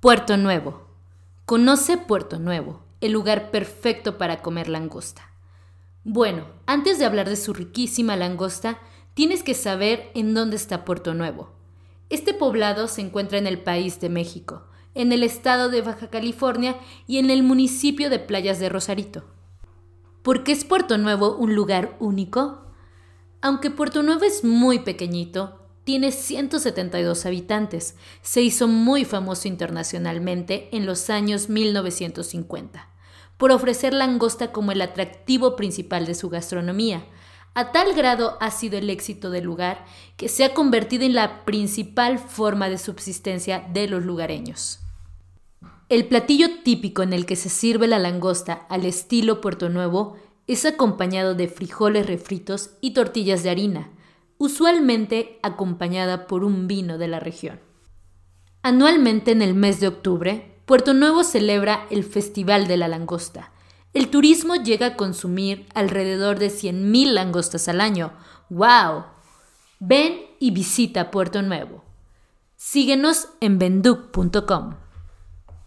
Puerto Nuevo. Conoce Puerto Nuevo, el lugar perfecto para comer langosta. Bueno, antes de hablar de su riquísima langosta, tienes que saber en dónde está Puerto Nuevo. Este poblado se encuentra en el país de México, en el estado de Baja California y en el municipio de Playas de Rosarito. ¿Por qué es Puerto Nuevo un lugar único? Aunque Puerto Nuevo es muy pequeñito, tiene 172 habitantes. Se hizo muy famoso internacionalmente en los años 1950 por ofrecer langosta como el atractivo principal de su gastronomía. A tal grado ha sido el éxito del lugar que se ha convertido en la principal forma de subsistencia de los lugareños. El platillo típico en el que se sirve la langosta al estilo Puerto Nuevo es acompañado de frijoles refritos y tortillas de harina, usualmente acompañada por un vino de la región. Anualmente en el mes de octubre, Puerto Nuevo celebra el Festival de la Langosta. El turismo llega a consumir alrededor de 100.000 langostas al año. ¡Wow! Ven y visita Puerto Nuevo. Síguenos en benduc.com.